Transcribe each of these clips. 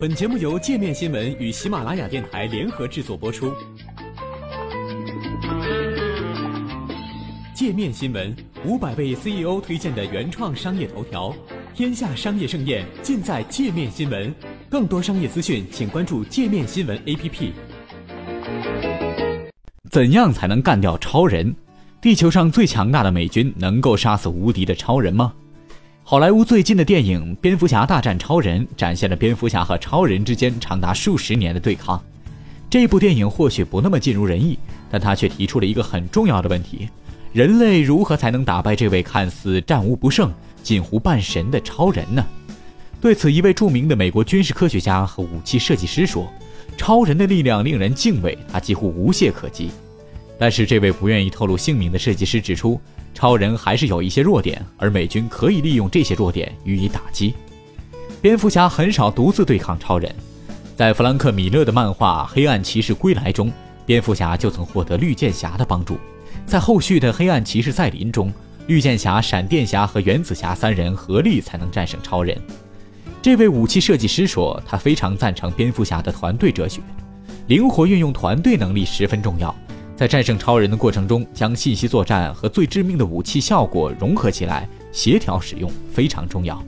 本节目由界面新闻与喜马拉雅电台联合制作播出。界面新闻五百位 CEO 推荐的原创商业头条，天下商业盛宴尽在界面新闻。更多商业资讯，请关注界面新闻 APP。怎样才能干掉超人？地球上最强大的美军能够杀死无敌的超人吗？好莱坞最近的电影《蝙蝠侠大战超人》展现了蝙蝠侠和超人之间长达数十年的对抗。这部电影或许不那么尽如人意，但他却提出了一个很重要的问题：人类如何才能打败这位看似战无不胜、近乎半神的超人呢？对此，一位著名的美国军事科学家和武器设计师说：“超人的力量令人敬畏，他几乎无懈可击。”但是，这位不愿意透露姓名的设计师指出。超人还是有一些弱点，而美军可以利用这些弱点予以打击。蝙蝠侠很少独自对抗超人，在弗兰克·米勒的漫画《黑暗骑士归来》中，蝙蝠侠就曾获得绿箭侠的帮助。在后续的《黑暗骑士再临》中，绿箭侠、闪电侠和原子侠三人合力才能战胜超人。这位武器设计师说，他非常赞成蝙蝠侠的团队哲学，灵活运用团队能力十分重要。在战胜超人的过程中，将信息作战和最致命的武器效果融合起来，协调使用非常重要。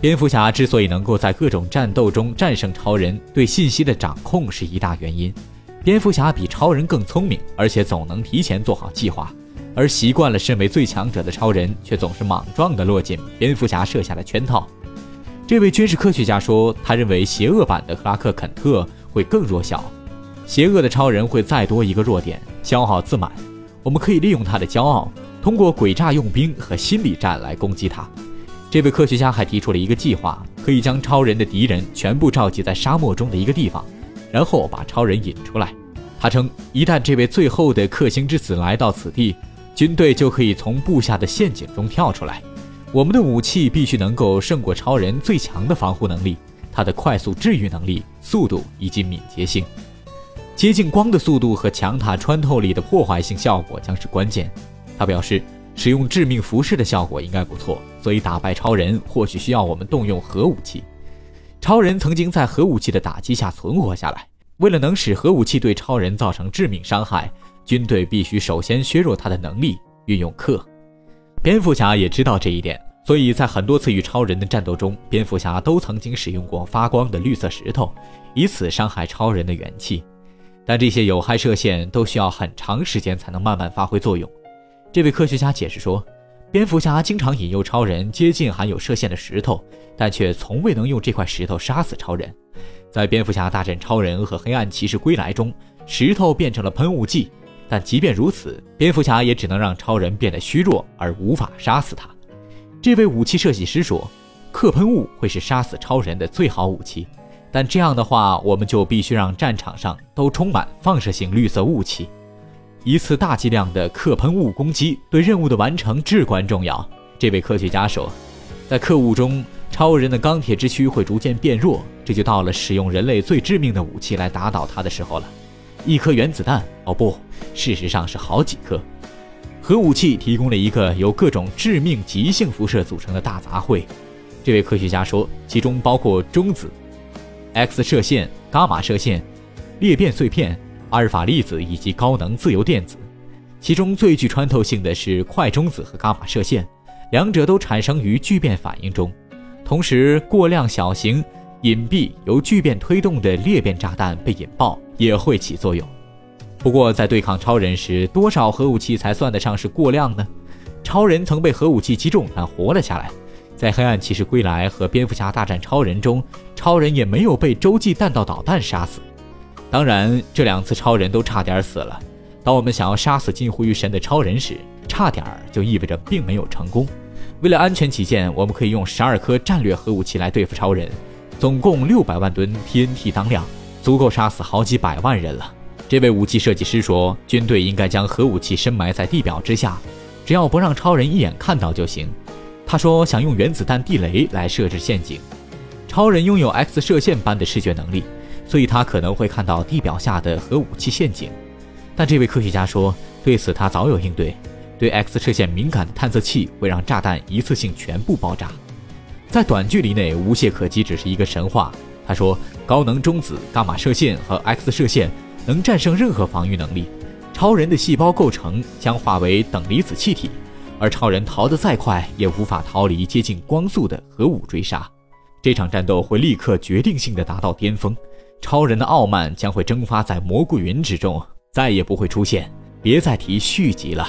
蝙蝠侠之所以能够在各种战斗中战胜超人，对信息的掌控是一大原因。蝙蝠侠比超人更聪明，而且总能提前做好计划，而习惯了身为最强者的超人却总是莽撞地落进蝙蝠侠设下的圈套。这位军事科学家说，他认为邪恶版的克拉克·肯特会更弱小。邪恶的超人会再多一个弱点，消耗自满。我们可以利用他的骄傲，通过诡诈用兵和心理战来攻击他。这位科学家还提出了一个计划，可以将超人的敌人全部召集在沙漠中的一个地方，然后把超人引出来。他称，一旦这位最后的克星之子来到此地，军队就可以从布下的陷阱中跳出来。我们的武器必须能够胜过超人最强的防护能力，他的快速治愈能力、速度以及敏捷性。接近光的速度和强塔穿透力的破坏性效果将是关键。他表示，使用致命辐射的效果应该不错，所以打败超人或许需要我们动用核武器。超人曾经在核武器的打击下存活下来。为了能使核武器对超人造成致命伤害，军队必须首先削弱他的能力，运用氪。蝙蝠侠也知道这一点，所以在很多次与超人的战斗中，蝙蝠侠都曾经使用过发光的绿色石头，以此伤害超人的元气。但这些有害射线都需要很长时间才能慢慢发挥作用。这位科学家解释说，蝙蝠侠经常引诱超人接近含有射线的石头，但却从未能用这块石头杀死超人。在蝙蝠侠大战超人和黑暗骑士归来中，石头变成了喷雾剂，但即便如此，蝙蝠侠也只能让超人变得虚弱，而无法杀死他。这位武器设计师说，克喷雾会是杀死超人的最好武器。但这样的话，我们就必须让战场上都充满放射性绿色雾气。一次大剂量的克喷雾攻击对任务的完成至关重要。这位科学家说，在克雾中，超人的钢铁之躯会逐渐变弱，这就到了使用人类最致命的武器来打倒他的时候了。一颗原子弹？哦不，事实上是好几颗。核武器提供了一个由各种致命急性辐射组成的大杂烩。这位科学家说，其中包括中子。X 射线、伽马射线、裂变碎片、阿尔法粒子以及高能自由电子，其中最具穿透性的是快中子和伽马射线，两者都产生于聚变反应中。同时，过量小型、隐蔽、由聚变推动的裂变炸弹被引爆也会起作用。不过，在对抗超人时，多少核武器才算得上是过量呢？超人曾被核武器击中，但活了下来。在《黑暗骑士归来》和《蝙蝠侠大战超人》中，超人也没有被洲际弹道导弹杀死。当然，这两次超人都差点死了。当我们想要杀死近乎于神的超人时，差点儿就意味着并没有成功。为了安全起见，我们可以用十二颗战略核武器来对付超人，总共六百万吨 TNT 当量，足够杀死好几百万人了。这位武器设计师说，军队应该将核武器深埋在地表之下，只要不让超人一眼看到就行。他说想用原子弹地雷来设置陷阱。超人拥有 X 射线般的视觉能力，所以他可能会看到地表下的核武器陷阱。但这位科学家说，对此他早有应对。对 X 射线敏感的探测器会让炸弹一次性全部爆炸。在短距离内无懈可击只是一个神话。他说，高能中子、伽马射线和 X 射线能战胜任何防御能力。超人的细胞构成将化为等离子气体，而超人逃得再快，也无法逃离接近光速的核武追杀。这场战斗会立刻决定性的达到巅峰，超人的傲慢将会蒸发在蘑菇云之中，再也不会出现。别再提续集了。